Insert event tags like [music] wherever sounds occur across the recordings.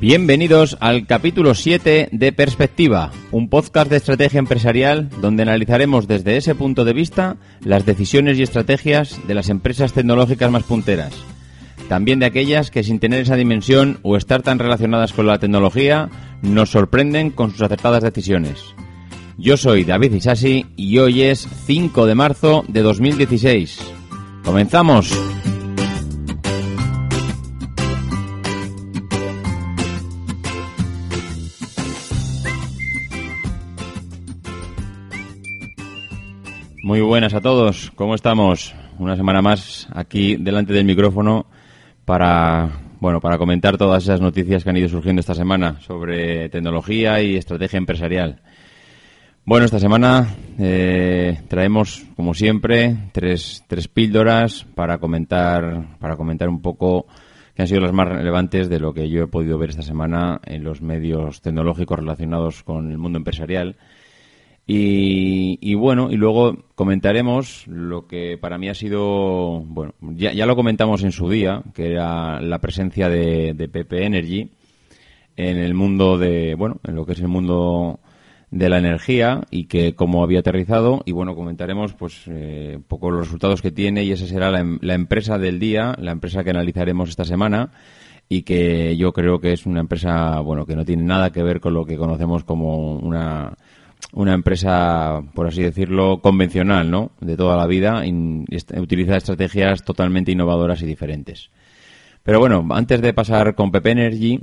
Bienvenidos al capítulo 7 de Perspectiva, un podcast de estrategia empresarial donde analizaremos desde ese punto de vista las decisiones y estrategias de las empresas tecnológicas más punteras. También de aquellas que sin tener esa dimensión o estar tan relacionadas con la tecnología nos sorprenden con sus acertadas decisiones. Yo soy David Isasi y hoy es 5 de marzo de 2016. ¡Comenzamos! Muy buenas a todos, ¿cómo estamos? Una semana más aquí delante del micrófono para bueno, para comentar todas esas noticias que han ido surgiendo esta semana sobre tecnología y estrategia empresarial. Bueno, esta semana eh, traemos, como siempre, tres, tres píldoras para comentar, para comentar un poco que han sido las más relevantes de lo que yo he podido ver esta semana en los medios tecnológicos relacionados con el mundo empresarial y, bueno, y luego comentaremos lo que para mí ha sido, bueno, ya, ya lo comentamos en su día, que era la presencia de, de PP Energy en el mundo de, bueno, en lo que es el mundo de la energía y que cómo había aterrizado. Y bueno comentaremos pues eh, un poco los resultados que tiene y esa será la, la, empresa del día la empresa que analizaremos esta semana y que yo creo que es una empresa bueno que no tiene nada que ver con lo que conocemos como una una empresa, por así decirlo, convencional, ¿no? De toda la vida, y utiliza estrategias totalmente innovadoras y diferentes. Pero bueno, antes de pasar con Pepe Energy,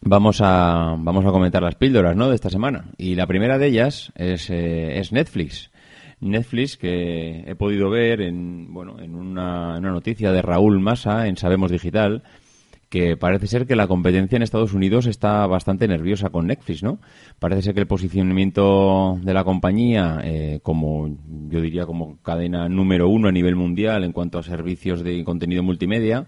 vamos a, vamos a comentar las píldoras, ¿no? De esta semana. Y la primera de ellas es, eh, es Netflix. Netflix, que he podido ver en, bueno, en una, en una noticia de Raúl Massa en Sabemos Digital, que parece ser que la competencia en Estados Unidos está bastante nerviosa con Netflix, ¿no? Parece ser que el posicionamiento de la compañía, eh, como yo diría como cadena número uno a nivel mundial en cuanto a servicios de contenido multimedia,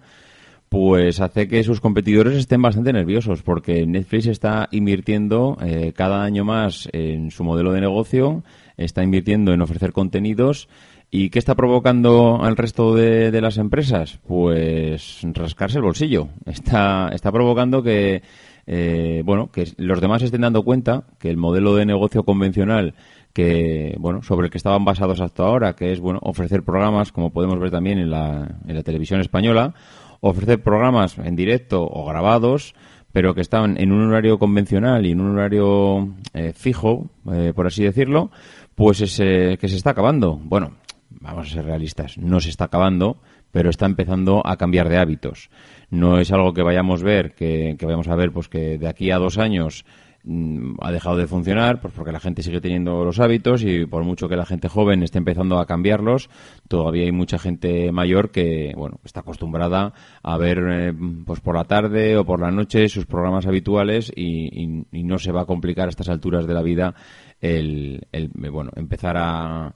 pues hace que sus competidores estén bastante nerviosos porque Netflix está invirtiendo eh, cada año más en su modelo de negocio, está invirtiendo en ofrecer contenidos ¿Y qué está provocando al resto de, las empresas? Pues rascarse el bolsillo. Está, está provocando que, eh, bueno, que los demás estén dando cuenta que el modelo de negocio convencional que, bueno, sobre el que estaban basados hasta ahora, que es, bueno, ofrecer programas, como podemos ver también en la, en la televisión española, ofrecer programas en directo o grabados, pero que están en un horario convencional y en un horario eh, fijo, eh, por así decirlo, pues es, que se está acabando. Bueno, vamos a ser realistas, no se está acabando, pero está empezando a cambiar de hábitos. No es algo que vayamos a ver, que, vayamos a ver, pues que de aquí a dos años mm, ha dejado de funcionar, pues porque la gente sigue teniendo los hábitos y por mucho que la gente joven esté empezando a cambiarlos, todavía hay mucha gente mayor que, bueno, está acostumbrada a ver, eh, pues por la tarde o por la noche sus programas habituales y, no se va a complicar a estas alturas de la vida el bueno, empezar a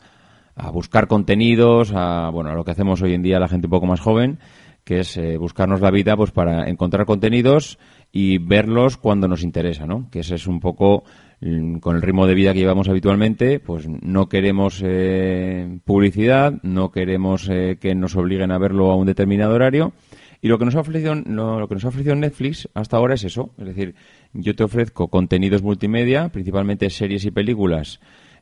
a buscar contenidos, a bueno, a lo que hacemos hoy en día la gente un poco más joven, que es eh, buscarnos la vida pues para encontrar contenidos y verlos cuando nos interesa, ¿no? Que ese es un poco mm, con el ritmo de vida que llevamos habitualmente, pues no queremos eh, publicidad, no queremos eh, que nos obliguen a verlo a un determinado horario. Y lo que nos ha ofrecido lo, lo, que nos ha ofrecido Netflix hasta ahora es eso, es decir, yo te ofrezco contenidos multimedia, principalmente series y películas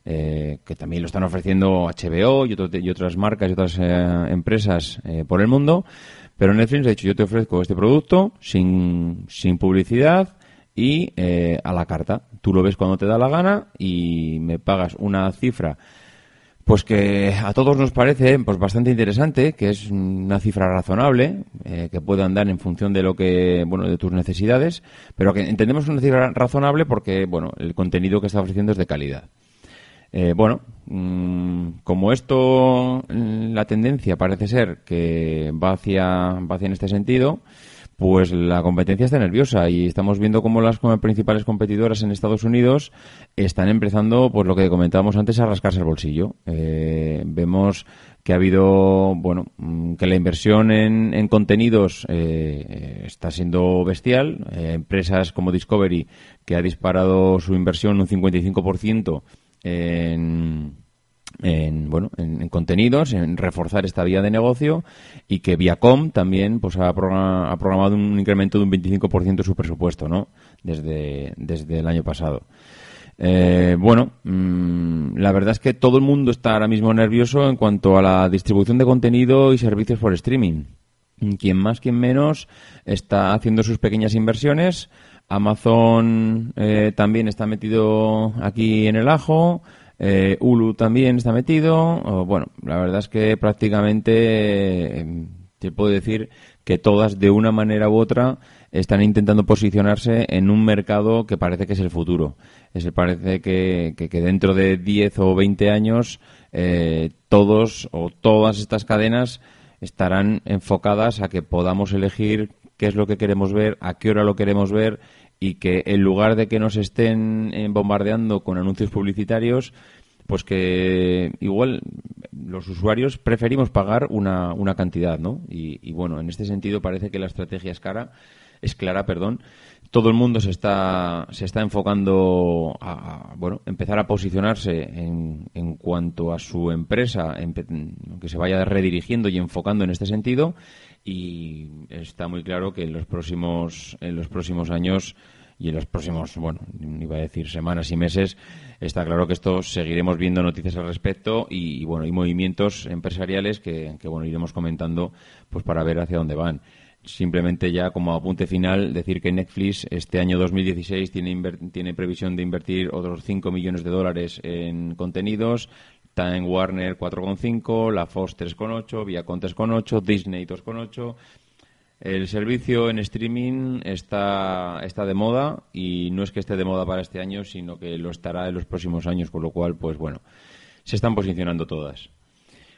eh, que también lo están ofreciendo HBO y, otras marcas y otras eh, empresas eh, por el mundo. Pero Netflix ha dicho, yo te ofrezco este producto sin, publicidad y a la carta. Tú lo ves cuando te da la gana y me pagas una cifra pues que a todos nos parece pues bastante interesante, que es una cifra razonable, que puede andar en función de lo que, bueno, de tus necesidades, pero que entendemos una cifra razonable porque, bueno, el contenido que está ofreciendo es de calidad. Eh, bueno, mm, como esto, mm, la tendencia parece ser que va hacia, va hacia en este sentido, pues la competencia está nerviosa y estamos viendo cómo las principales competidoras en Estados Unidos están empezando, pues lo que comentábamos antes, a rascarse el bolsillo. Eh, vemos que ha habido, bueno, mm, que la inversión en, en contenidos eh, está siendo bestial. empresas como Discovery, que ha disparado su inversión un 55% en, en bueno en, contenidos en reforzar esta vía de negocio y que Viacom también pues ha, programado un incremento de un 25% de su presupuesto no desde desde el año pasado eh, bueno, mm, la verdad es que todo el mundo está ahora mismo nervioso en cuanto a la distribución de contenido y servicios por streaming. Quien más, quien menos está haciendo sus pequeñas inversiones. Amazon eh, también está metido aquí en el ajo. Eh, Hulu también está metido. bueno, la verdad es que prácticamente eh, te puedo decir que todas, de una manera u otra, están intentando posicionarse en un mercado que parece que es el futuro. Es, parece que, que, dentro de 10 o 20 años eh, todos o todas estas cadenas estarán enfocadas a que podamos elegir qué es lo que queremos ver, a qué hora lo queremos ver y que en lugar de que nos estén eh, bombardeando con anuncios publicitarios, pues que igual los usuarios preferimos pagar una, una cantidad, ¿no? Y, bueno, en este sentido parece que la estrategia es cara es clara, perdón. Todo el mundo se está, se está enfocando a, bueno, empezar a posicionarse en, en cuanto a su empresa, que se vaya redirigiendo y enfocando en este sentido. Y está muy claro que en los próximos, en los próximos años y en los próximos, bueno, iba a decir semanas y meses, está claro que esto seguiremos viendo noticias al respecto y, bueno, y movimientos empresariales que, que, bueno, iremos comentando pues para ver hacia dónde van. Simplemente ya como apunte final decir que Netflix este año 2016 tiene, tiene previsión de invertir otros 5 millones de dólares en contenidos. Time Warner 4,5, la Fox 3,8, Viacom 3,8, Disney 2,8. El servicio en streaming está, está de moda y no es que esté de moda para este año, sino que lo estará en los próximos años, con lo cual, pues bueno, se están posicionando todas.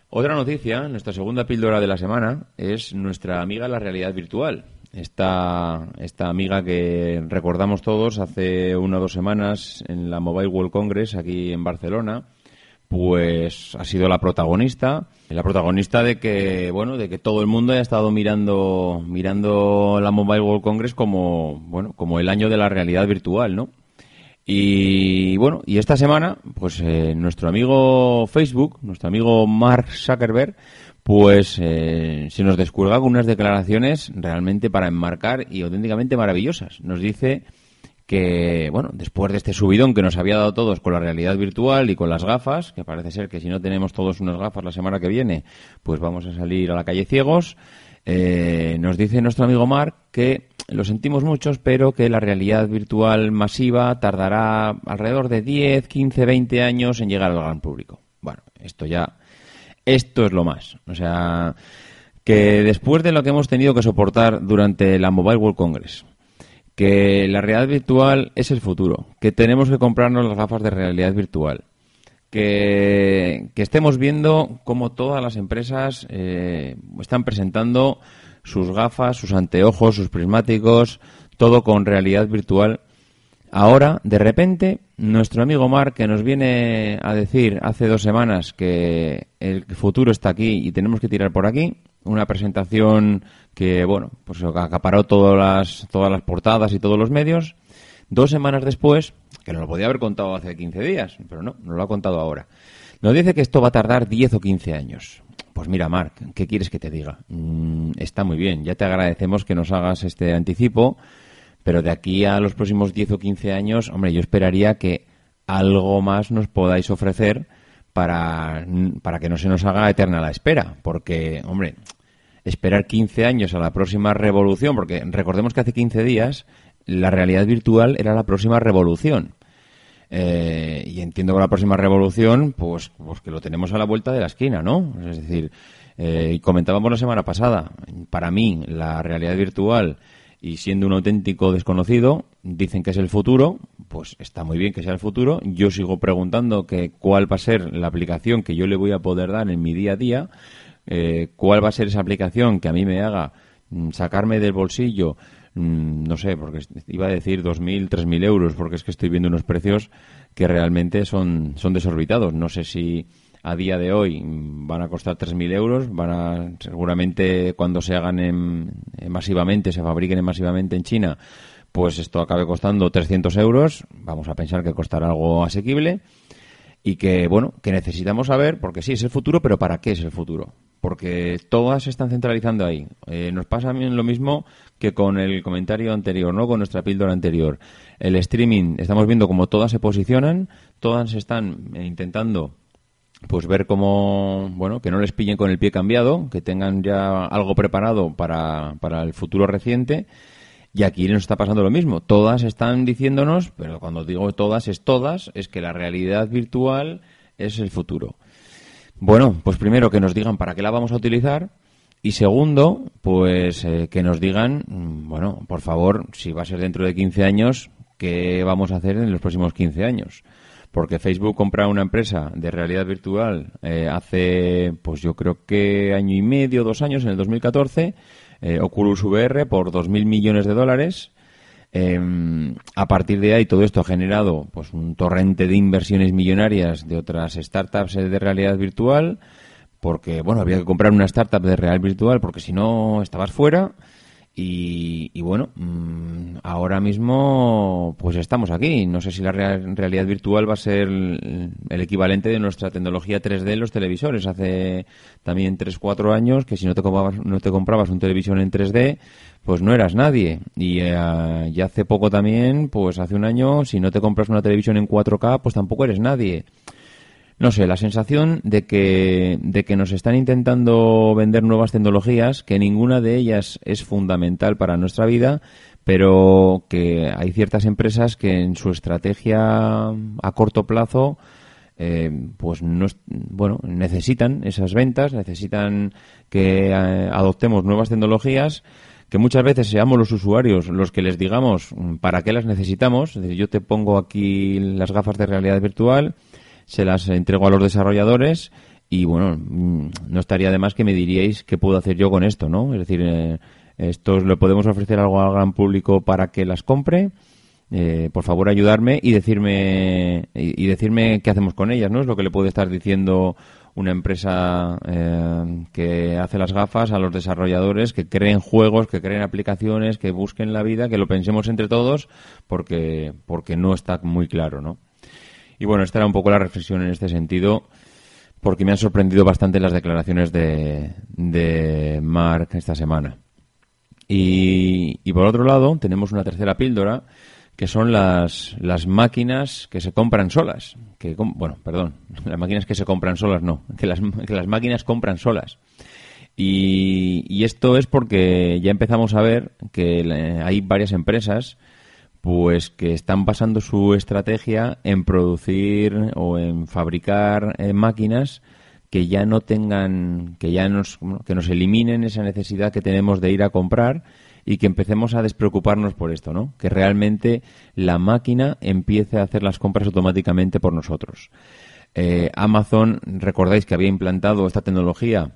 Otra noticia, nuestra segunda píldora de la semana, es nuestra amiga la realidad virtual. Esta, esta amiga que recordamos todos hace una o dos semanas en la Mobile World Congress aquí en Barcelona, pues ha sido la protagonista, la protagonista de que, bueno, de que todo el mundo haya estado mirando, mirando la Mobile World Congress como, bueno, como el año de la realidad virtual, ¿no? Y bueno, y esta semana, pues eh, nuestro amigo Facebook, nuestro amigo Mark Zuckerberg, pues eh, se nos descuelga con unas declaraciones realmente para enmarcar y auténticamente maravillosas. Nos dice que, bueno, después de este subidón que nos había dado todos con la realidad virtual y con las gafas, que parece ser que si no tenemos todos unas gafas la semana que viene, pues vamos a salir a la calle ciegos, eh, nos dice nuestro amigo Mark que lo sentimos muchos, pero que la realidad virtual masiva tardará alrededor de 10, 15, 20 años en llegar al gran público. Bueno, esto ya, esto es lo más. O sea, que después de lo que hemos tenido que soportar durante la Mobile World Congress, que la realidad virtual es el futuro, que tenemos que comprarnos las gafas de realidad virtual, que, estemos viendo cómo todas las empresas eh, están presentando sus gafas, sus anteojos, sus prismáticos, todo con realidad virtual. Ahora, de repente, nuestro amigo Mark, que nos viene a decir hace dos semanas que el futuro está aquí y tenemos que tirar por aquí, una presentación que, bueno, pues acaparó todas las, todas las portadas y todos los medios. Dos semanas después, que nos lo podía haber contado hace 15 días, pero no, nos lo ha contado ahora. Nos dice que esto va a tardar 10 o 15 años. Pues mira, Marc, ¿qué quieres que te diga? Mm, está muy bien, ya te agradecemos que nos hagas este anticipo, pero de aquí a los próximos 10 o 15 años, hombre, yo esperaría que algo más nos podáis ofrecer para, para que no se nos haga eterna la espera, porque, hombre, esperar 15 años a la próxima revolución, porque recordemos que hace 15 días la realidad virtual era la próxima revolución. Eh, y entiendo que la próxima revolución, pues, pues que lo tenemos a la vuelta de la esquina, ¿no? Es decir, eh, comentábamos la semana pasada, para mí la realidad virtual y siendo un auténtico desconocido, dicen que es el futuro, pues está muy bien que sea el futuro. Yo sigo preguntando que cuál va a ser la aplicación que yo le voy a poder dar en mi día a día, eh, cuál va a ser esa aplicación que a mí me haga mm, sacarme del bolsillo Mm, no sé, porque iba a decir 2.000, 3.000 euros, porque es que estoy viendo unos precios que realmente son, son desorbitados. No sé si a día de hoy van a costar 3.000 euros, van a, seguramente cuando se hagan en, masivamente, se fabriquen masivamente en China, pues esto acabe costando 300 euros. Vamos a pensar que costará algo asequible. y que, bueno, que necesitamos saber, porque sí, es el futuro, pero ¿para qué es el futuro? Porque todas se están centralizando ahí. Eh, nos pasa lo mismo que con el comentario anterior, ¿no? Con nuestra píldora anterior. El streaming, estamos viendo cómo todas se posicionan, todas están intentando pues ver cómo, bueno, que no les pillen con el pie cambiado, que tengan ya algo preparado para, para el futuro reciente. Y aquí nos está pasando lo mismo. Todas están diciéndonos, pero cuando digo todas es todas, es que la realidad virtual es el futuro. Bueno, pues primero que nos digan para qué la vamos a utilizar y segundo, pues eh, que nos digan, mm, bueno, por favor, si va a ser dentro de 15 años, qué vamos a hacer en los próximos 15 años porque Facebook compra una empresa de realidad virtual eh, hace, pues yo creo que año y medio, dos años, en el 2014, eh, Oculus VR por 2.000 millones de dólares. Em, a partir de ahí todo esto ha generado pues un torrente de inversiones millonarias de otras startups de realidad virtual porque bueno había que comprar una startup de realidad virtual porque si no estabas fuera y, bueno, mm, ahora mismo pues estamos aquí. No sé si la realidad virtual va a ser el, equivalente de nuestra tecnología 3D en los televisores. Hace también 3-4 años que si no te, comprabas, no te comprabas un televisión en 3D, pues no eras nadie. Y eh, ya hace poco también, pues hace un año, si no te compras una televisión en 4K, pues tampoco eres nadie no sé, la sensación de que, de que nos están intentando vender nuevas tecnologías, que ninguna de ellas es fundamental para nuestra vida, pero que hay ciertas empresas que en su estrategia a corto plazo eh, pues no bueno necesitan esas ventas necesitan que eh, adoptemos nuevas tecnologías que muchas veces seamos los usuarios los que les digamos para qué las necesitamos yo te pongo aquí las gafas de realidad virtual se las entrego a los desarrolladores y bueno, mm, no estaría de más que me diríais qué puedo hacer yo con esto, ¿no? Es decir, eh, esto le podemos ofrecer algo al gran público para que las compre. Eh, por favor ayudarme y decirme y, decirme qué hacemos con ellas, ¿no? Es lo que le puede estar diciendo una empresa eh, que hace las gafas a los desarrolladores, que creen juegos, que creen aplicaciones, que busquen la vida, que lo pensemos entre todos, porque porque no está muy claro, ¿no? Y bueno, esta era un poco la reflexión en este sentido, porque me han sorprendido bastante las declaraciones de, de Mark esta semana. Y, y por otro lado, tenemos una tercera píldora, que son las, las máquinas que se compran solas. Que, bueno, perdón, [laughs] las máquinas que se compran solas no, que las, que las máquinas compran solas. Y, y, esto es porque ya empezamos a ver que hay varias empresas pues que están basando su estrategia en producir o en fabricar eh, máquinas que ya no tengan, que ya nos, que nos eliminen esa necesidad que tenemos de ir a comprar y que empecemos a despreocuparnos por esto, ¿no? Que realmente la máquina empiece a hacer las compras automáticamente por nosotros. Eh, Amazon, recordáis que había implantado esta tecnología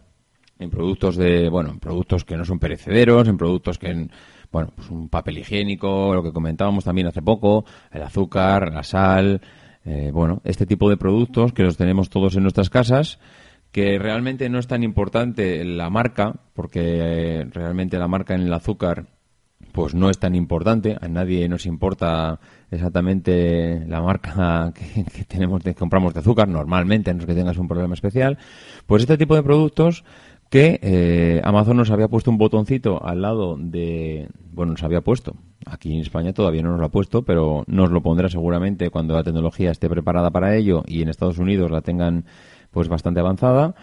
en productos de, bueno, en productos que no son perecederos, en productos que bueno, pues un papel higiénico, lo que comentábamos también hace poco, el azúcar, la sal, eh, bueno, este tipo de productos que los tenemos todos en nuestras casas, que realmente no es tan importante la marca, porque eh, realmente la marca en el azúcar pues no es tan importante, a nadie nos importa exactamente la marca [laughs] que, tenemos de, compramos de azúcar, normalmente, a no ser que tengas un problema especial, pues este tipo de productos que eh, Amazon nos había puesto un botoncito al lado de... Bueno, nos había puesto. Aquí en España todavía no nos lo ha puesto, pero nos lo pondrá seguramente cuando la tecnología esté preparada para ello y en Estados Unidos la tengan pues bastante avanzada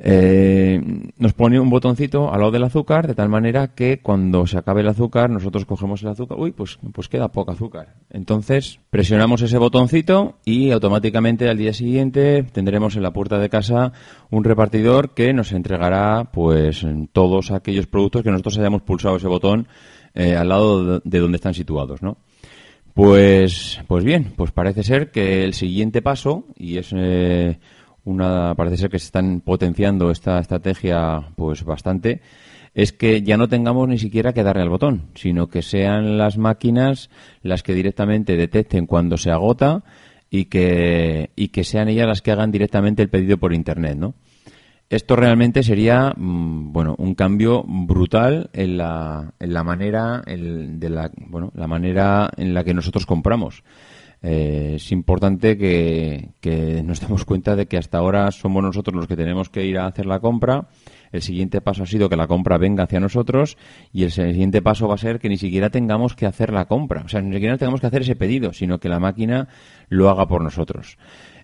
eh, nos pone un botoncito al lado del azúcar de tal manera que cuando se acabe el azúcar nosotros cogemos el azúcar, uy, pues, pues queda poco azúcar. Entonces presionamos ese botoncito y automáticamente al día siguiente tendremos en la puerta de casa un repartidor que nos entregará pues todos aquellos productos que nosotros hayamos pulsado ese botón eh, al lado de donde están situados, ¿no? Pues, pues bien, pues parece ser que el siguiente paso, y es eh, una parece ser que se están potenciando esta estrategia pues bastante es que ya no tengamos ni siquiera que darle al botón, sino que sean las máquinas las que directamente detecten cuando se agota y que, y que sean ellas las que hagan directamente el pedido por internet, ¿no? Esto realmente sería, mm, bueno, un cambio brutal en la, en la manera, de la, bueno, la manera en la que nosotros compramos. Eh, es importante que, que nos demos cuenta de que hasta ahora somos nosotros los que tenemos que ir a hacer la compra. El siguiente paso ha sido que la compra venga hacia nosotros y el siguiente paso va a ser que ni siquiera tengamos que hacer la compra. O sea, ni siquiera tengamos que hacer ese pedido, sino que la máquina lo haga por nosotros.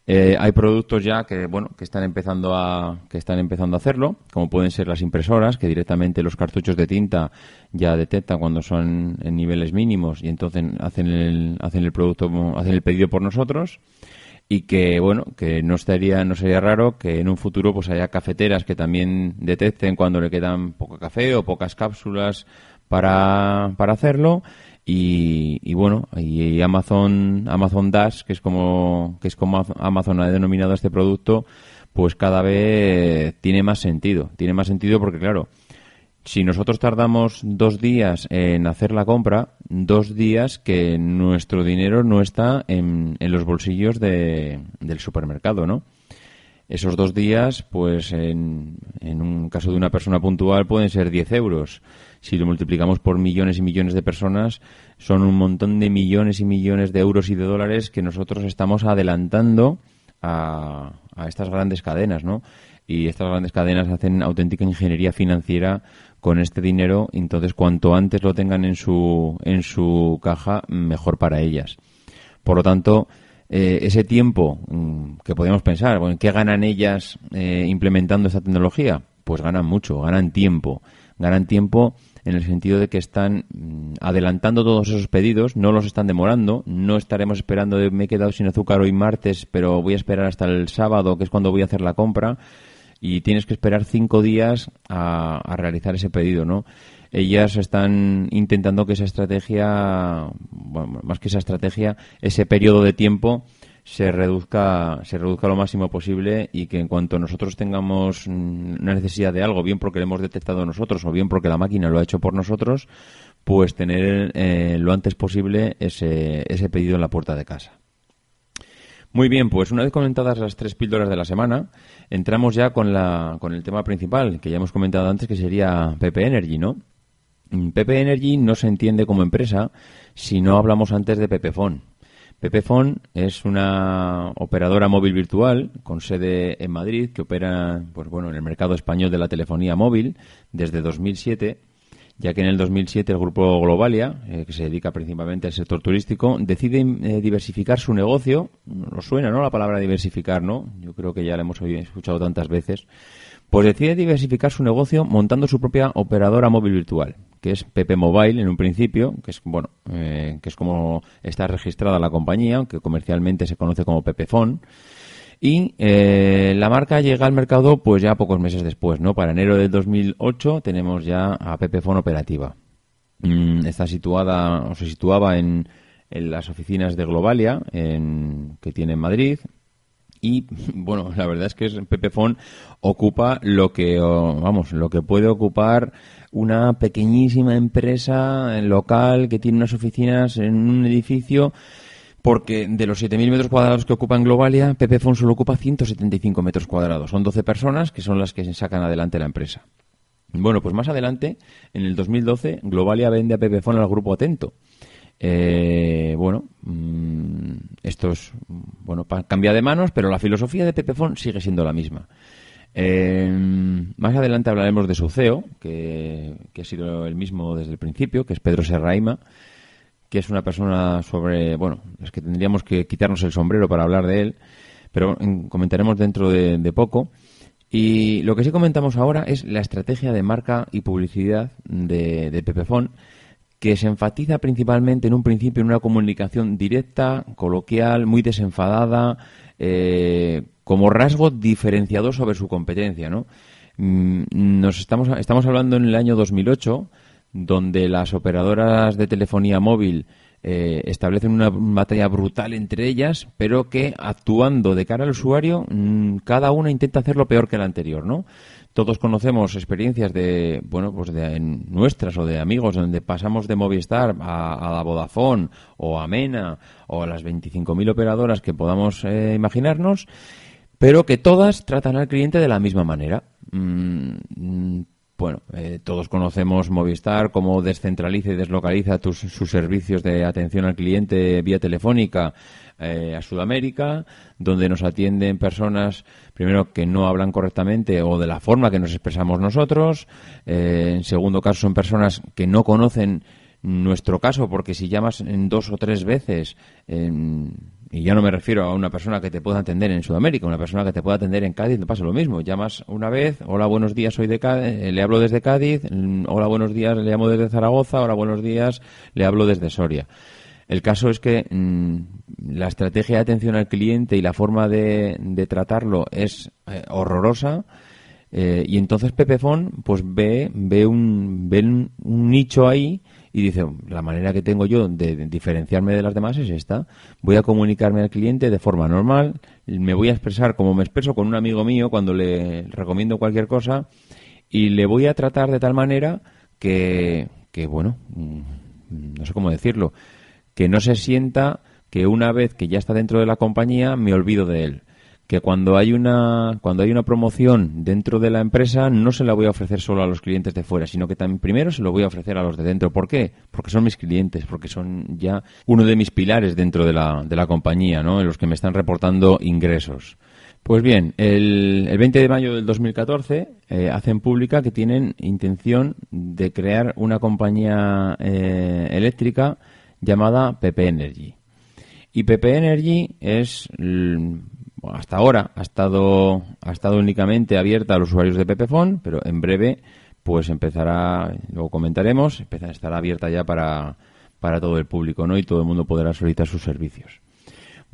Eh, hay productos ya que bueno que están empezando a que están empezando a hacerlo, como pueden ser las impresoras, que directamente los cartuchos de tinta ya detectan cuando son en niveles mínimos y entonces hacen el hacen el producto hacen el pedido por nosotros y que bueno que no estaría no sería raro que en un futuro pues haya cafeteras que también detecten cuando le quedan poco café o pocas cápsulas para, para hacerlo y, bueno, y Amazon, Amazon Dash, que es como, que es como Amazon ha denominado este producto, pues cada vez tiene más sentido. Tiene más sentido porque, claro, si nosotros tardamos dos días en hacer la compra, dos días que nuestro dinero no está en, en los bolsillos de, del supermercado, ¿no? Esos dos días, pues en, en un caso de una persona puntual pueden ser 10 euros si lo multiplicamos por millones y millones de personas, son un montón de millones y millones de euros y de dólares que nosotros estamos adelantando a, estas grandes cadenas, ¿no? Y estas grandes cadenas hacen auténtica ingeniería financiera con este dinero, entonces cuanto antes lo tengan en su, en su caja, mejor para ellas. Por lo tanto, eh, ese tiempo mm, que podemos pensar, bueno, ¿qué ganan ellas eh, implementando esta tecnología? Pues ganan mucho, ganan tiempo. Ganan tiempo en el sentido de que están mm, adelantando todos esos pedidos, no los están demorando, no estaremos esperando de me he quedado sin azúcar hoy martes, pero voy a esperar hasta el sábado, que es cuando voy a hacer la compra, y tienes que esperar cinco días a, a realizar ese pedido, ¿no? Ellas están intentando que esa estrategia, bueno, más que esa estrategia, ese periodo de tiempo se reduzca, se reduzca lo máximo posible y que en cuanto nosotros tengamos una necesidad de algo, bien porque lo hemos detectado nosotros o bien porque la máquina lo ha hecho por nosotros, pues tener eh, lo antes posible ese, ese pedido en la puerta de casa. Muy bien, pues una vez comentadas las tres píldoras de la semana, entramos ya con, la, con el tema principal que ya hemos comentado antes, que sería PP Energy, ¿no? PP Energy no se entiende como empresa si no hablamos antes de Pepefon. Pepefon es una operadora móvil virtual con sede en Madrid que opera pues bueno, en el mercado español de la telefonía móvil desde 2007, ya que en el 2007 el grupo Globalia, eh, que se dedica principalmente al sector turístico, decide eh, diversificar su negocio. Nos suena, ¿no? La palabra diversificar, ¿no? Yo creo que ya la hemos escuchado tantas veces. Pues decide diversificar su negocio montando su propia operadora móvil virtual, que es Pepe Mobile en un principio, que es bueno, eh, que es como está registrada la compañía, aunque comercialmente se conoce como Pepefon. Y eh, la marca llega al mercado pues ya pocos meses después, ¿no? Para enero del 2008 tenemos ya a Pepefon operativa. Mm, está situada o se situaba en, en las oficinas de Globalia en, que tiene en Madrid y bueno, la verdad es que Pepefon ocupa lo que vamos, lo que puede ocupar una pequeñísima empresa local que tiene unas oficinas en un edificio porque de los 7.000 metros cuadrados que ocupa en Globalia, Pepefon solo ocupa 175 metros cuadrados. Son 12 personas que son las que se sacan adelante la empresa. Bueno, pues más adelante, en el 2012, Globalia vende a Pepefon al grupo Atento. Eh, bueno, mm, esto es, bueno, cambia de manos, pero la filosofía de Pepefon sigue siendo la misma. Eh, más adelante hablaremos de su CEO, que, ha sido el mismo desde el principio, que es Pedro Serraima, que es una persona sobre, bueno, es que tendríamos que quitarnos el sombrero para hablar de él, pero comentaremos dentro de, poco. Y lo que sí comentamos ahora es la estrategia de marca y publicidad de, de Pepefon, que se enfatiza principalmente en un principio en una comunicación directa, coloquial, muy desenfadada, eh, como rasgo diferenciador sobre su competencia, ¿no? Mm, nos estamos, estamos hablando en el año 2008, donde las operadoras de telefonía móvil eh, establecen una batalla brutal entre ellas, pero que actuando de cara al usuario, mm, cada una intenta hacerlo peor que la anterior, ¿no? Todos conocemos experiencias de, bueno, pues de nuestras o de amigos donde pasamos de Movistar a, la Vodafone o a Mena o a las 25.000 operadoras que podamos eh, imaginarnos pero que todas tratan al cliente de la misma manera. Mm, bueno, eh, todos conocemos Movistar, cómo descentraliza y deslocaliza sus servicios de atención al cliente vía telefónica eh, a Sudamérica, donde nos atienden personas, primero, que no hablan correctamente o de la forma que nos expresamos nosotros. Eh, en segundo caso, son personas que no conocen nuestro caso, porque si llamas en dos o tres veces, y ya no me refiero a una persona que te pueda atender en Sudamérica, una persona que te pueda atender en Cádiz, te pasa lo mismo. Llamas una vez, hola, buenos días, soy de Cádiz, eh, le hablo desde Cádiz, mm, hola, buenos días, le llamo desde Zaragoza, hola, buenos días, le hablo desde Soria. El caso es que mm, la estrategia de atención al cliente y la forma de, tratarlo es eh, horrorosa. Eh, y entonces Pepefon pues ve, ve, un, ve un, nicho ahí y dice, la manera que tengo yo de diferenciarme de las demás es esta. Voy a comunicarme al cliente de forma normal, me voy a expresar como me expreso con un amigo mío cuando le recomiendo cualquier cosa y le voy a tratar de tal manera que, que bueno, mm, no sé cómo decirlo, que no se sienta que una vez que ya está dentro de la compañía me olvido de él que cuando hay una cuando hay una promoción dentro de la empresa no se la voy a ofrecer solo a los clientes de fuera, sino que también primero se lo voy a ofrecer a los de dentro. ¿Por qué? Porque son mis clientes, porque son ya uno de mis pilares dentro de la, de la compañía, ¿no? En los que me están reportando ingresos. Pues bien, el, el 20 de mayo del 2014 eh, hacen pública que tienen intención de crear una compañía eh, eléctrica llamada PP Energy. Y PP Energy es, hasta ahora, ha estado, ha estado únicamente abierta a los usuarios de Pepefon, pero en breve, pues empezará, luego comentaremos, empezará, estará abierta ya para, para todo el público, ¿no? Y todo el mundo podrá solicitar sus servicios.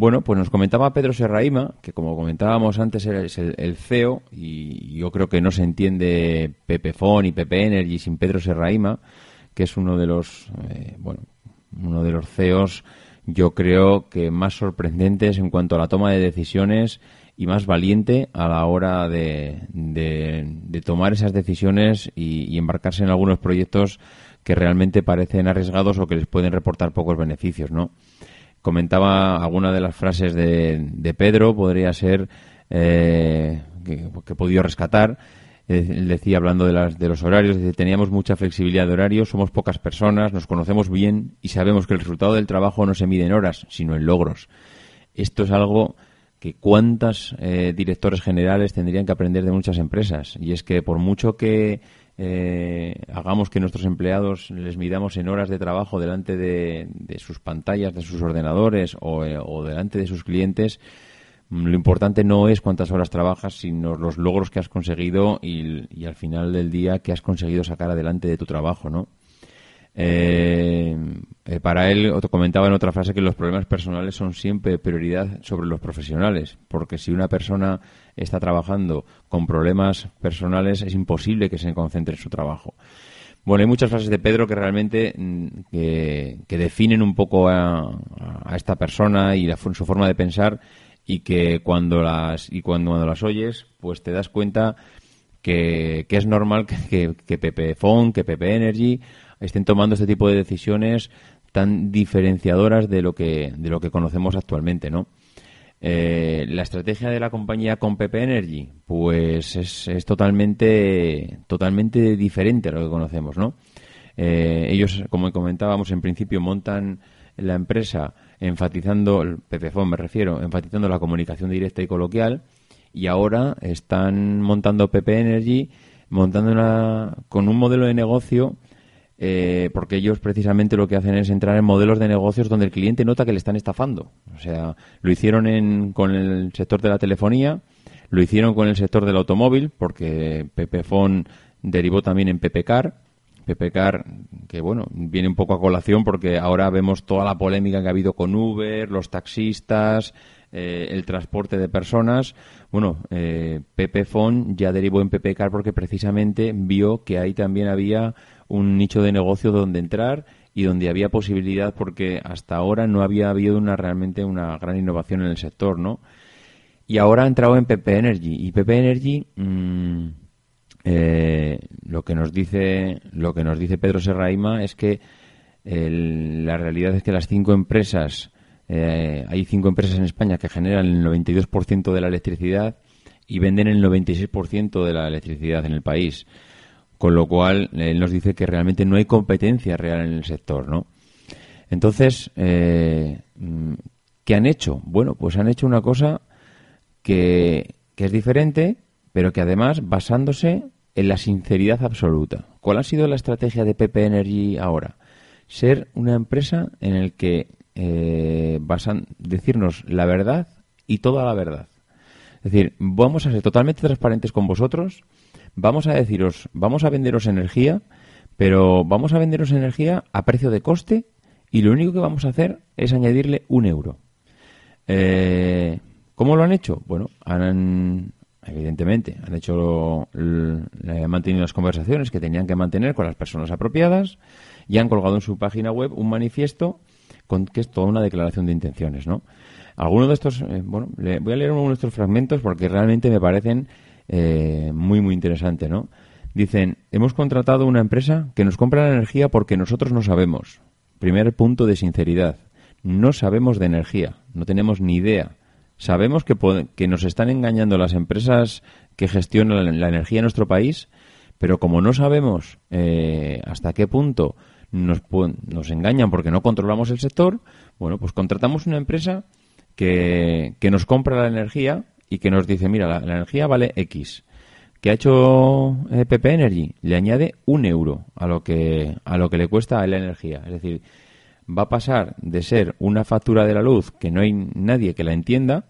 Bueno, pues nos comentaba Pedro Serraima, que como comentábamos antes es el, CEO, y yo creo que no se entiende Pepefon y PP Energy sin Pedro Serraima, que es uno de los, eh, bueno, uno de los CEOs, yo creo que más sorprendentes en cuanto a la toma de decisiones y más valiente a la hora de, tomar esas decisiones y, embarcarse en algunos proyectos que realmente parecen arriesgados o que les pueden reportar pocos beneficios, ¿no? Comentaba alguna de las frases de, de Pedro, podría ser eh, que, que he podido rescatar, él decía, hablando de, las, de los horarios, teníamos mucha flexibilidad de horario, somos pocas personas, nos conocemos bien y sabemos que el resultado del trabajo no se mide en horas, sino en logros. Esto es algo que cuántas eh, directores generales tendrían que aprender de muchas empresas. Y es que por mucho que eh, hagamos que nuestros empleados les midamos en horas de trabajo delante de, sus pantallas, de sus ordenadores eh, o delante de sus clientes, lo importante no es cuántas horas trabajas, sino los logros que has conseguido y, al final del día que has conseguido sacar adelante de tu trabajo, ¿no? Eh, eh, para él, comentaba en otra frase que los problemas personales son siempre prioridad sobre los profesionales, porque si una persona está trabajando con problemas personales es imposible que se concentre en su trabajo. Bueno, hay muchas frases de Pedro que realmente mm, que, definen un poco a, esta persona y su forma de pensar y que cuando las y cuando, las oyes pues te das cuenta que, es normal que, que, Pepe Phone, que Pepe Energy estén tomando este tipo de decisiones tan diferenciadoras de lo que de lo que conocemos actualmente, ¿no? Eh, la estrategia de la compañía con Pepe Energy, pues es, es totalmente totalmente diferente a lo que conocemos, ¿no? Eh, ellos, como comentábamos en principio, montan la empresa enfatizando, el PPFON me refiero, enfatizando la comunicación directa y coloquial, y ahora están montando PP Energy, montando una, con un modelo de negocio, eh, porque ellos precisamente lo que hacen es entrar en modelos de negocios donde el cliente nota que le están estafando. O sea, lo hicieron en, con el sector de la telefonía, lo hicieron con el sector del automóvil, porque PPFON derivó también en PPCAR, PPCAR, que bueno, viene un poco a colación porque ahora vemos toda la polémica que ha habido con Uber, los taxistas, eh, el transporte de personas. Bueno, eh, Pepefon ya derivó en PPCAR porque precisamente vio que ahí también había un nicho de negocio donde entrar y donde había posibilidad porque hasta ahora no había habido una realmente una gran innovación en el sector, ¿no? Y ahora ha entrado en PP Energy y PP Energy mm, eh, lo que nos dice lo que nos dice Pedro Serraima es que la realidad es que las cinco empresas eh, hay cinco empresas en España que generan el 92% de la electricidad y venden el 96% de la electricidad en el país con lo cual él nos dice que realmente no hay competencia real en el sector, ¿no? Entonces, eh, ¿qué han hecho? Bueno, pues han hecho una cosa que, que es diferente, pero que además basándose en la sinceridad absoluta. ¿Cuál ha sido la estrategia de PP Energy ahora? Ser una empresa en la que eh, basan decirnos la verdad y toda la verdad. Es decir, vamos a ser totalmente transparentes con vosotros, vamos a deciros, vamos a venderos energía, pero vamos a venderos energía a precio de coste y lo único que vamos a hacer es añadirle un euro. Eh, ¿Cómo lo han hecho? Bueno, han, evidentemente, han hecho, han mantenido las conversaciones que tenían que mantener con las personas apropiadas y han colgado en su página web un manifiesto con, que es toda una declaración de intenciones, ¿no? Algunos de estos, eh, bueno, voy a leer uno de estos fragmentos porque realmente me parecen eh, muy, muy interesantes, ¿no? Dicen, hemos contratado una empresa que nos compra la energía porque nosotros no sabemos. Primer punto de sinceridad. No sabemos de energía, no tenemos ni idea. Sabemos que, que nos están engañando las empresas que gestionan la, energía en nuestro país, pero como no sabemos eh, hasta qué punto nos, nos engañan porque no controlamos el sector, bueno, pues contratamos una empresa que, que nos compra la energía y que nos dice, mira, la, energía vale X. ¿Qué ha hecho PP eh, Energy? Le añade un euro a lo que, a lo que le cuesta a la energía. Es decir, va a pasar de ser una factura de la luz que no hay nadie que la entienda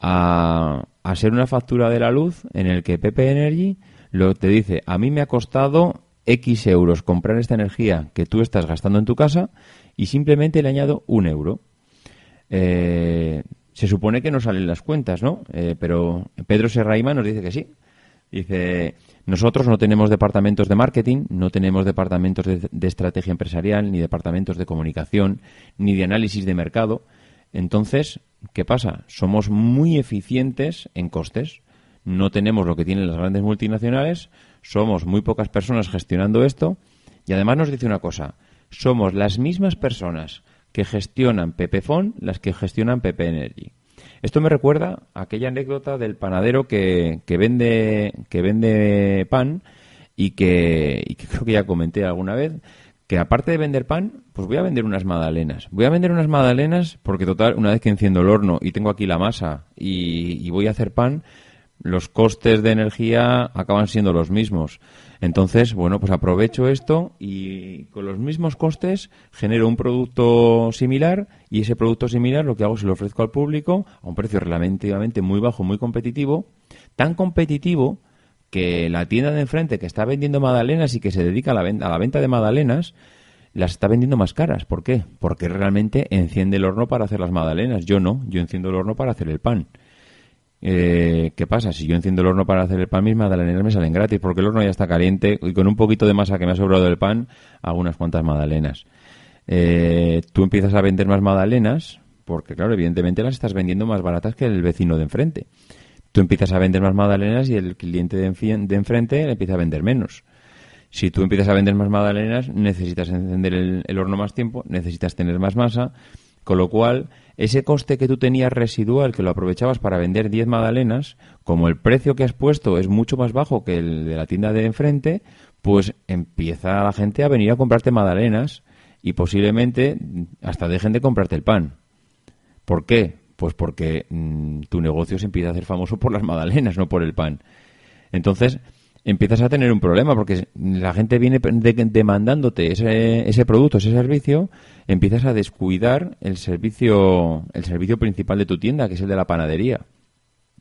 a, a ser una factura de la luz en el que PP Energy lo te dice, a mí me ha costado X euros comprar esta energía que tú estás gastando en tu casa y simplemente le añado un euro. Eh, se supone que no salen las cuentas, ¿no? Eh, pero Pedro Serraima nos dice que sí. Dice, nosotros no tenemos departamentos de marketing, no tenemos departamentos de, estrategia empresarial, ni departamentos de comunicación, ni de análisis de mercado. Entonces, ¿qué pasa? Somos muy eficientes en costes. No tenemos lo que tienen las grandes multinacionales, somos muy pocas personas gestionando esto y además nos dice una cosa, somos las mismas personas que gestionan Pepefon las que gestionan Pepe Energy. Esto me recuerda a aquella anécdota del panadero que, que vende que vende pan y que, y que creo que ya comenté alguna vez que aparte de vender pan, pues voy a vender unas magdalenas. Voy a vender unas magdalenas porque total, una vez que enciendo el horno y tengo aquí la masa y, y voy a hacer pan, los costes de energía acaban siendo los mismos. Entonces, bueno, pues aprovecho esto y con los mismos costes genero un producto similar y ese producto similar lo que hago es lo ofrezco al público a un precio relativamente muy bajo, muy competitivo, tan competitivo que la tienda de enfrente que está vendiendo magdalenas y que se dedica a la venta, de magdalenas las está vendiendo más caras. ¿Por qué? Porque realmente enciende el horno para hacer las magdalenas. Yo no, yo enciendo el horno para hacer el pan. Eh, ¿Qué pasa? Si yo enciendo el horno para hacer el pan, mis magdalenas me salen gratis porque el horno ya está caliente y con un poquito de masa que me ha sobrado del pan hago unas cuantas magdalenas. Eh, tú empiezas a vender más magdalenas porque, claro, evidentemente las estás vendiendo más baratas que el vecino de enfrente. Tú empiezas a vender más magdalenas y el cliente de, enfrente empieza a vender menos. Si tú empiezas a vender más magdalenas, necesitas encender el horno más tiempo, necesitas tener más masa, con lo cual ese coste que tú tenías residual, que lo aprovechabas para vender 10 magdalenas, como el precio que has puesto es mucho más bajo que el de la tienda de enfrente, pues empieza la gente a venir a comprarte magdalenas y posiblemente hasta dejen de comprarte el pan. ¿Por qué? Pues porque mm, tu negocio se empieza a hacer famoso por las magdalenas, no por el pan. Entonces, empiezas a tener un problema porque la gente viene demandándote ese, ese producto, ese servicio, empiezas a descuidar el servicio, el servicio principal de tu tienda, que es el de la panadería.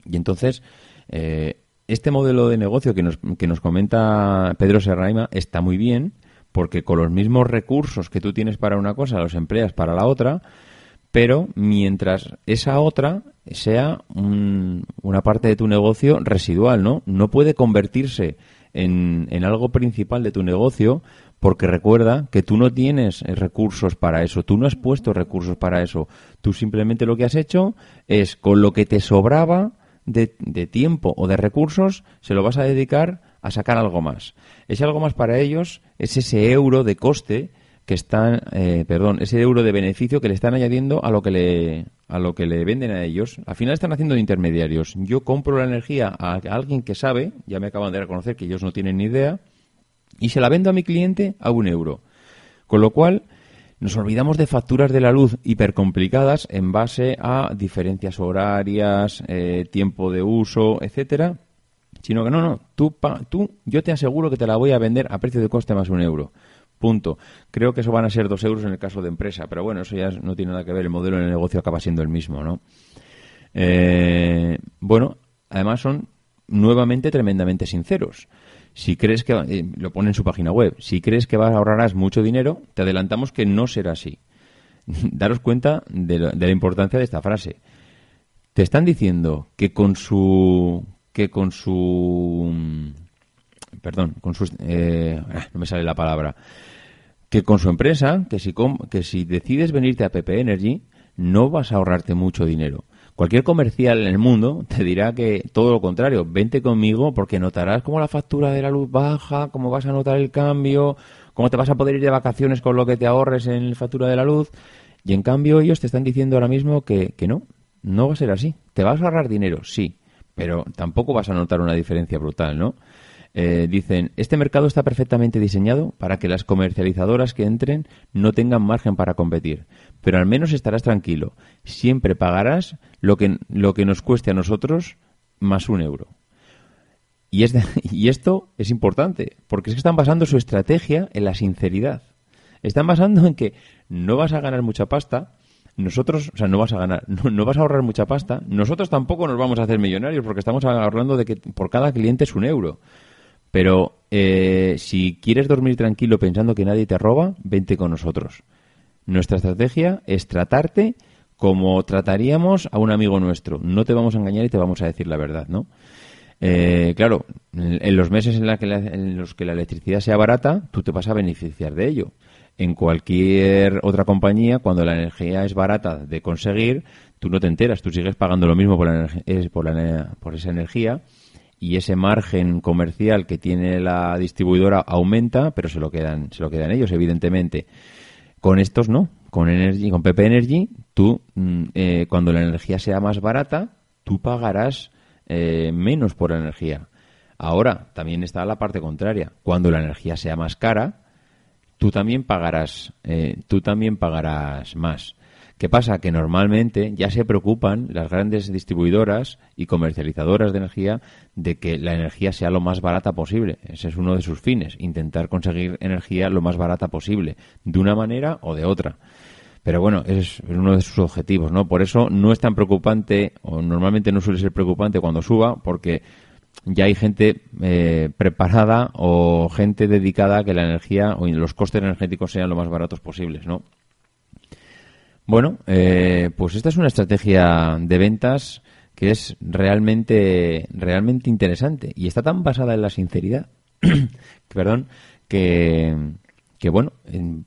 Y entonces, eh, este modelo de negocio que nos, que nos comenta Pedro Serraima está muy bien, porque con los mismos recursos que tú tienes para una cosa, los empleas para la otra, pero mientras esa otra sea una parte de tu negocio residual, ¿no? No puede convertirse en, en, algo principal de tu negocio porque recuerda que tú no tienes recursos para eso, tú no has puesto recursos para eso, tú simplemente lo que has hecho es con lo que te sobraba de, de tiempo o de recursos, se lo vas a dedicar a sacar algo más. Ese algo más para ellos es ese euro de coste que están, eh, perdón, ese euro de beneficio que le están añadiendo a lo que le, a lo que le venden a ellos. Al final están haciendo de intermediarios. Yo compro la energía a alguien que sabe, ya me acaban de reconocer que ellos no tienen ni idea, y se la vendo a mi cliente a un euro. Con lo cual, nos olvidamos de facturas de la luz hipercomplicadas en base a diferencias horarias, eh, tiempo de uso, etcétera, sino que no, no, tú, tú, yo te aseguro que te la voy a vender a precio de coste más un euro. Punto. Creo que eso van a ser dos euros en el caso de empresa, pero bueno, eso ya no tiene nada que ver. El modelo de negocio acaba siendo el mismo, ¿no? Eh, bueno, además son nuevamente tremendamente sinceros. Si crees que, eh, lo pone en su página web, si crees que vas, ahorrarás mucho dinero, te adelantamos que no será así. [laughs] Daros cuenta de, la importancia de esta frase. Te están diciendo que con su, que con su, perdón, con sus, eh, ah, no me sale la palabra, que con su empresa, que si, que si decides venirte a PP Energy, no vas a ahorrarte mucho dinero. Cualquier comercial en el mundo te dirá que todo lo contrario, vente conmigo porque notarás cómo la factura de la luz baja, cómo vas a notar el cambio, cómo te vas a poder ir de vacaciones con lo que te ahorres en la factura de la luz. Y en cambio ellos te están diciendo ahora mismo que, que no, no va a ser así. Te vas a ahorrar dinero, sí, pero tampoco vas a notar una diferencia brutal, ¿no? Eh, dicen, este mercado está perfectamente diseñado para que las comercializadoras que entren no tengan margen para competir, pero al menos estarás tranquilo. Siempre pagarás lo que, lo que nos cueste a nosotros más un euro. Y, es [laughs] y esto es importante, porque es que están basando su estrategia en la sinceridad. Están basando en que no vas a ganar mucha pasta, nosotros, o sea, no vas a ganar, no, no, vas a ahorrar mucha pasta, nosotros tampoco nos vamos a hacer millonarios porque estamos hablando de que por cada cliente es un euro. Pero eh, si quieres dormir tranquilo pensando que nadie te roba, vente con nosotros. Nuestra estrategia es tratarte como trataríamos a un amigo nuestro. No te vamos a engañar y te vamos a decir la verdad, ¿no? Eh, claro, en los meses en, los que la electricidad sea barata, tú te vas a beneficiar de ello. En cualquier otra compañía, cuando la energía es barata de conseguir, tú no te enteras, tú sigues pagando lo mismo por, la, por, la, por esa energía y ese margen comercial que tiene la distribuidora aumenta, pero se lo quedan, se lo quedan ellos, evidentemente. Con estos no, con Energy, con PP Energy, tú mm, eh, cuando la energía sea más barata, tú pagarás eh, menos por la energía. Ahora también está la parte contraria. Cuando la energía sea más cara, tú también pagarás, eh, tú también pagarás más. ¿Qué pasa? Que normalmente ya se preocupan las grandes distribuidoras y comercializadoras de energía de que la energía sea lo más barata posible. Ese es uno de sus fines, intentar conseguir energía lo más barata posible, de una manera o de otra. Pero bueno, es uno de sus objetivos, ¿no? Por eso no es tan preocupante, o normalmente no suele ser preocupante cuando suba, porque ya hay gente eh, preparada o gente dedicada a que la energía o los costes energéticos sean lo más baratos posibles, ¿no? Bueno, eh, pues esta es una estrategia de ventas que es realmente, realmente interesante y está tan basada en la sinceridad, [clears throat] perdón, que, que bueno,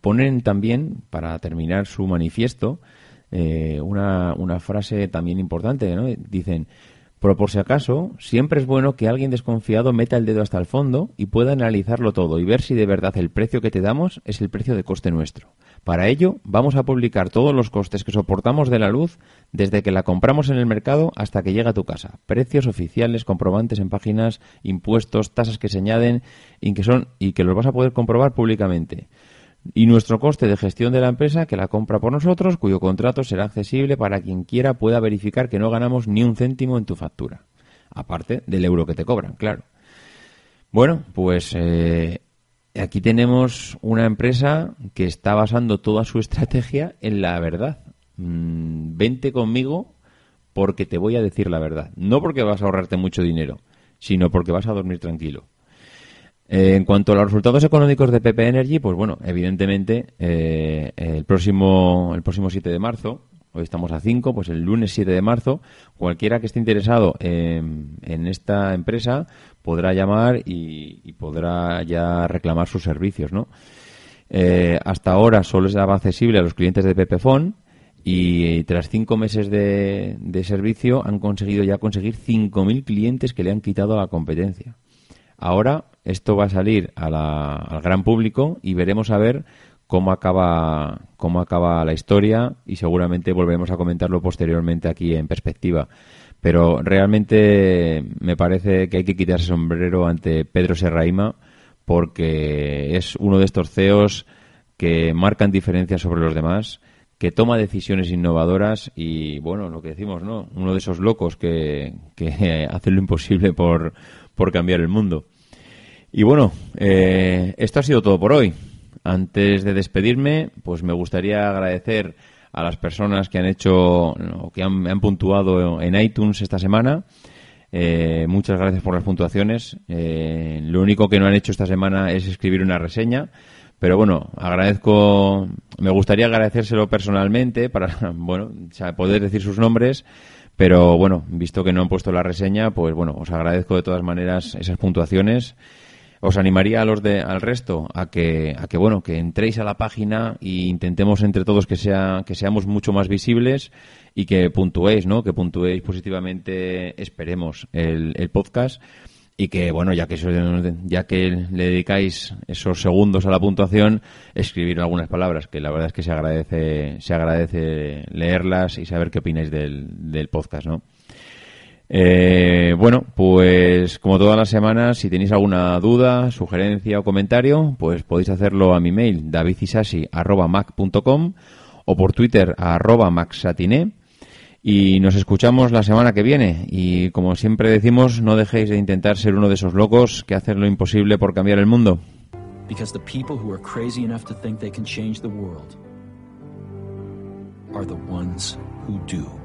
ponen también, para terminar su manifiesto, eh, una, una frase también importante, ¿no? Dicen, pero por si acaso, siempre es bueno que alguien desconfiado meta el dedo hasta el fondo y pueda analizarlo todo y ver si de verdad el precio que te damos es el precio de coste nuestro. Para ello, vamos a publicar todos los costes que soportamos de la luz desde que la compramos en el mercado hasta que llega a tu casa. Precios oficiales, comprobantes en páginas, impuestos, tasas que se añaden y que, son, y que los vas a poder comprobar públicamente. Y nuestro coste de gestión de la empresa que la compra por nosotros, cuyo contrato será accesible para quien quiera pueda verificar que no ganamos ni un céntimo en tu factura. Aparte del euro que te cobran, claro. Bueno, pues eh, aquí tenemos una empresa que está basando toda su [laughs] estrategia en la verdad. Mm, vente conmigo porque te voy a decir la verdad. No porque vas a ahorrarte mucho dinero, sino porque vas a dormir tranquilo. Eh, en cuanto a los resultados económicos de PP Energy, pues bueno, evidentemente eh, el próximo el próximo 7 de marzo, hoy estamos a 5, pues el lunes 7 de marzo, cualquiera que esté interesado en, esta empresa podrá llamar y, podrá ya reclamar sus servicios, ¿no? Eh, hasta ahora solo estaba accesible a los clientes de Pepefon y tras cinco meses de, servicio han conseguido ya conseguir 5.000 clientes que le han quitado a la competencia. Ahora esto va a salir al gran público y veremos a ver cómo acaba, cómo acaba la historia y seguramente volveremos a comentarlo posteriormente aquí en perspectiva. Pero realmente me parece que hay que quitarse sombrero ante Pedro Serraima porque es uno de estos CEOs que marcan diferencias sobre los demás, que toma decisiones innovadoras y, bueno, lo que decimos, ¿no? Uno de esos locos que, que [laughs] hacen lo imposible por, por cambiar el mundo. Y bueno, eh, esto ha sido todo por hoy. Antes de despedirme, pues me gustaría agradecer a las personas que han hecho que han, han puntuado en iTunes esta semana. Eh, muchas gracias por las puntuaciones. Eh, lo único que no han hecho esta semana es escribir una reseña. Pero bueno, agradezco, me gustaría agradecérselo personalmente para, [laughs] bueno, poder decir sus nombres. Pero bueno, visto que no han puesto la reseña, pues bueno, os agradezco de todas maneras esas puntuaciones os animaría a los de, al resto a que, a que bueno, que entréis a la página e intentemos entre todos que sea, que seamos mucho más visibles y que puntuéis, ¿no? Que puntuéis positivamente, esperemos, el, el podcast y que bueno ya que ya que le dedicáis esos segundos a la puntuación escribir algunas palabras que la verdad es que se agradece se agradece leerlas y saber qué opináis del, del podcast no eh, bueno, pues como todas las semanas, si tenéis alguna duda, sugerencia o comentario, pues podéis hacerlo a mi mail davidisasi.mac.com o por Twitter a arroba. Y nos escuchamos la semana que viene. Y como siempre decimos, no dejéis de intentar ser uno de esos locos que hacen lo imposible por cambiar el mundo. Because the people who are crazy enough to think they can change the world are the ones who do.